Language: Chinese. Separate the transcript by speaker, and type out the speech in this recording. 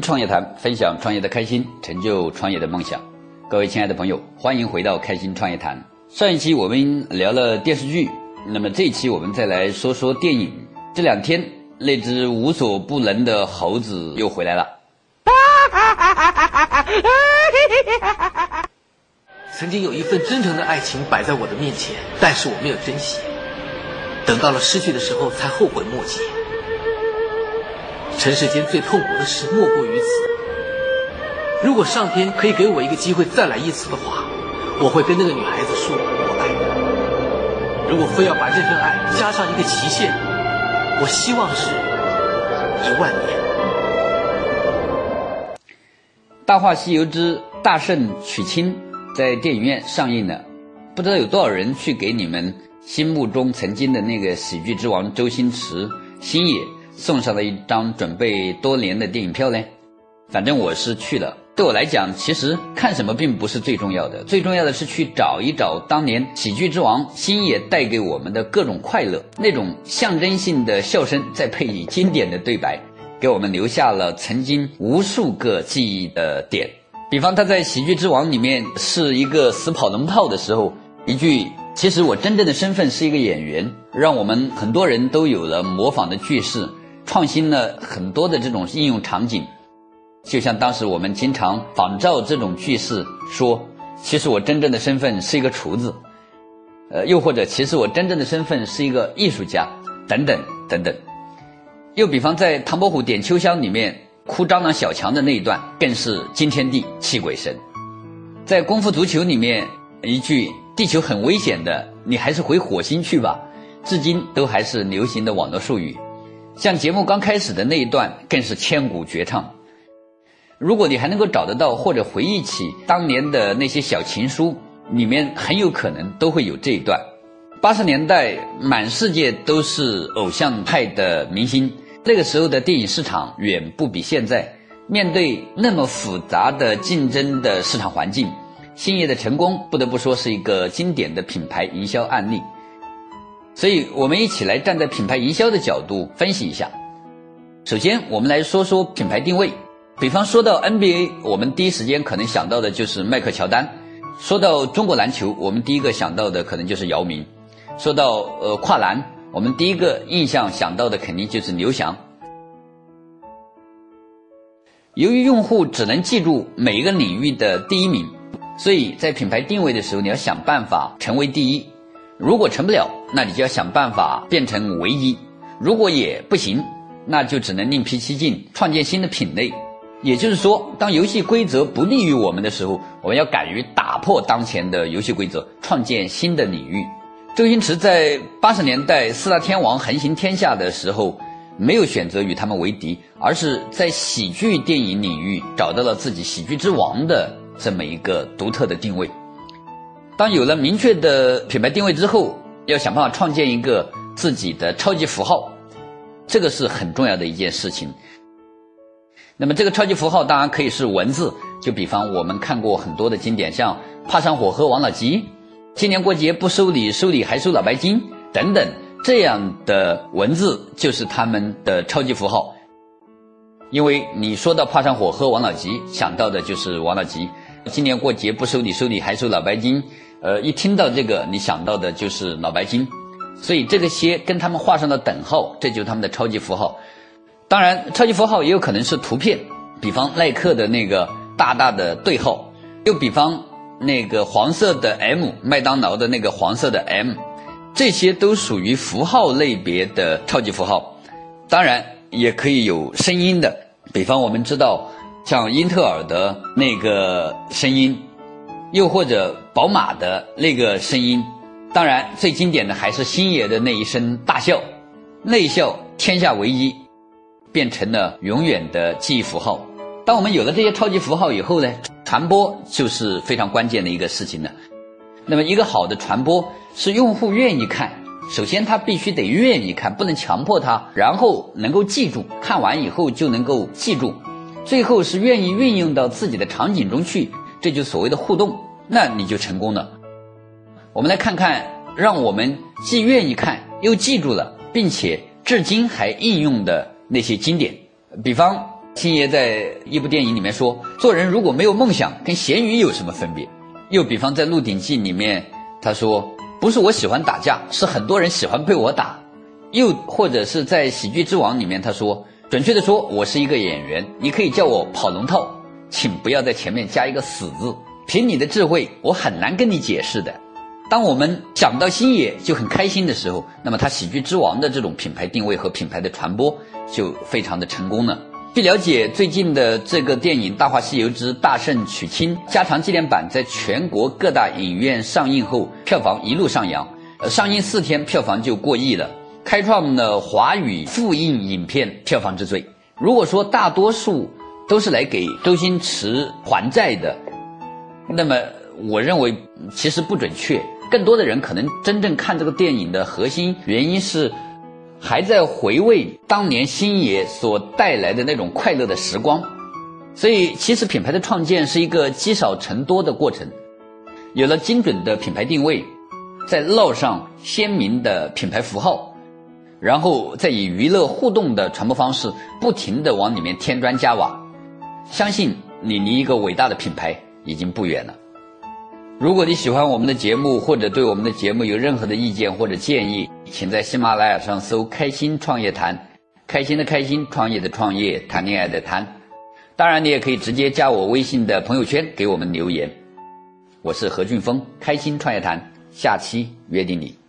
Speaker 1: 创业谈，分享创业的开心，成就创业的梦想。各位亲爱的朋友，欢迎回到开心创业谈。上一期我们聊了电视剧，那么这一期我们再来说说电影。这两天那只无所不能的猴子又回来了。
Speaker 2: 曾经有一份真诚的爱情摆在我的面前，但是我没有珍惜，等到了失去的时候才后悔莫及。尘世间最痛苦的事莫过于此。如果上天可以给我一个机会再来一次的话，我会跟那个女孩子说我爱你。如果非要把这份爱加上一个期限，我希望是一万年。
Speaker 1: 《大话西游之大圣娶亲》在电影院上映了，不知道有多少人去给你们心目中曾经的那个喜剧之王周星驰、星爷送上了一张准备多年的电影票呢？反正我是去了。对我来讲，其实看什么并不是最重要的，最重要的是去找一找当年喜剧之王星爷带给我们的各种快乐，那种象征性的笑声，再配以经典的对白。给我们留下了曾经无数个记忆的点，比方他在《喜剧之王》里面是一个死跑龙套的时候，一句“其实我真正的身份是一个演员”，让我们很多人都有了模仿的句式，创新了很多的这种应用场景。就像当时我们经常仿照这种句式说：“其实我真正的身份是一个厨子”，呃，又或者“其实我真正的身份是一个艺术家”等等等等。又比方在《唐伯虎点秋香》里面哭蟑螂小强的那一段，更是惊天地泣鬼神。在《功夫足球》里面，一句“地球很危险的，你还是回火星去吧”，至今都还是流行的网络术语。像节目刚开始的那一段，更是千古绝唱。如果你还能够找得到或者回忆起当年的那些小情书，里面很有可能都会有这一段。八十年代，满世界都是偶像派的明星。那个时候的电影市场远不比现在。面对那么复杂的竞争的市场环境，星爷的成功不得不说是一个经典的品牌营销案例。所以，我们一起来站在品牌营销的角度分析一下。首先，我们来说说品牌定位。比方说到 NBA，我们第一时间可能想到的就是迈克乔丹；说到中国篮球，我们第一个想到的可能就是姚明；说到呃跨栏。我们第一个印象想到的肯定就是刘翔。由于用户只能记住每一个领域的第一名，所以在品牌定位的时候，你要想办法成为第一。如果成不了，那你就要想办法变成唯一。如果也不行，那就只能另辟蹊径，创建新的品类。也就是说，当游戏规则不利于我们的时候，我们要敢于打破当前的游戏规则，创建新的领域。周星驰在八十年代四大天王横行天下的时候，没有选择与他们为敌，而是在喜剧电影领域找到了自己喜剧之王的这么一个独特的定位。当有了明确的品牌定位之后，要想办法创建一个自己的超级符号，这个是很重要的一件事情。那么这个超级符号当然可以是文字，就比方我们看过很多的经典，像“怕上火”和“王老吉”。今年过节不收礼，收礼还收脑白金等等，这样的文字就是他们的超级符号。因为你说到怕上火喝王老吉，想到的就是王老吉。今年过节不收礼，收礼还收脑白金，呃，一听到这个，你想到的就是脑白金。所以这个些跟他们画上了等号，这就是他们的超级符号。当然，超级符号也有可能是图片，比方耐克的那个大大的对号，又比方。那个黄色的 M，麦当劳的那个黄色的 M，这些都属于符号类别的超级符号。当然，也可以有声音的，比方我们知道像英特尔的那个声音，又或者宝马的那个声音。当然，最经典的还是星爷的那一声大笑，内笑天下唯一，变成了永远的记忆符号。当我们有了这些超级符号以后呢？传播就是非常关键的一个事情了。那么，一个好的传播是用户愿意看，首先他必须得愿意看，不能强迫他，然后能够记住，看完以后就能够记住，最后是愿意运用到自己的场景中去，这就所谓的互动，那你就成功了。我们来看看，让我们既愿意看又记住了，并且至今还应用的那些经典，比方。星爷在一部电影里面说：“做人如果没有梦想，跟咸鱼有什么分别？”又比方在《鹿鼎记》里面，他说：“不是我喜欢打架，是很多人喜欢被我打。”又或者是在《喜剧之王》里面，他说：“准确的说，我是一个演员，你可以叫我跑龙套，请不要在前面加一个死字。凭你的智慧，我很难跟你解释的。”当我们想到星爷就很开心的时候，那么他喜剧之王的这种品牌定位和品牌的传播就非常的成功了。据了解，最近的这个电影《大话西游之大圣娶亲》加长纪念版在全国各大影院上映后，票房一路上扬，呃，上映四天票房就过亿了，开创了华语复印影片票房之最。如果说大多数都是来给周星驰还债的，那么我认为其实不准确。更多的人可能真正看这个电影的核心原因是，还在回味当年星爷所带来的那种快乐的时光。所以，其实品牌的创建是一个积少成多的过程。有了精准的品牌定位，再烙上鲜明的品牌符号，然后再以娱乐互动的传播方式，不停的往里面添砖加瓦，相信你离一个伟大的品牌已经不远了。如果你喜欢我们的节目，或者对我们的节目有任何的意见或者建议，请在喜马拉雅上搜“开心创业谈”，开心的开心，创业的创业，谈恋爱的谈。当然，你也可以直接加我微信的朋友圈给我们留言。我是何俊峰，开心创业谈，下期约定你。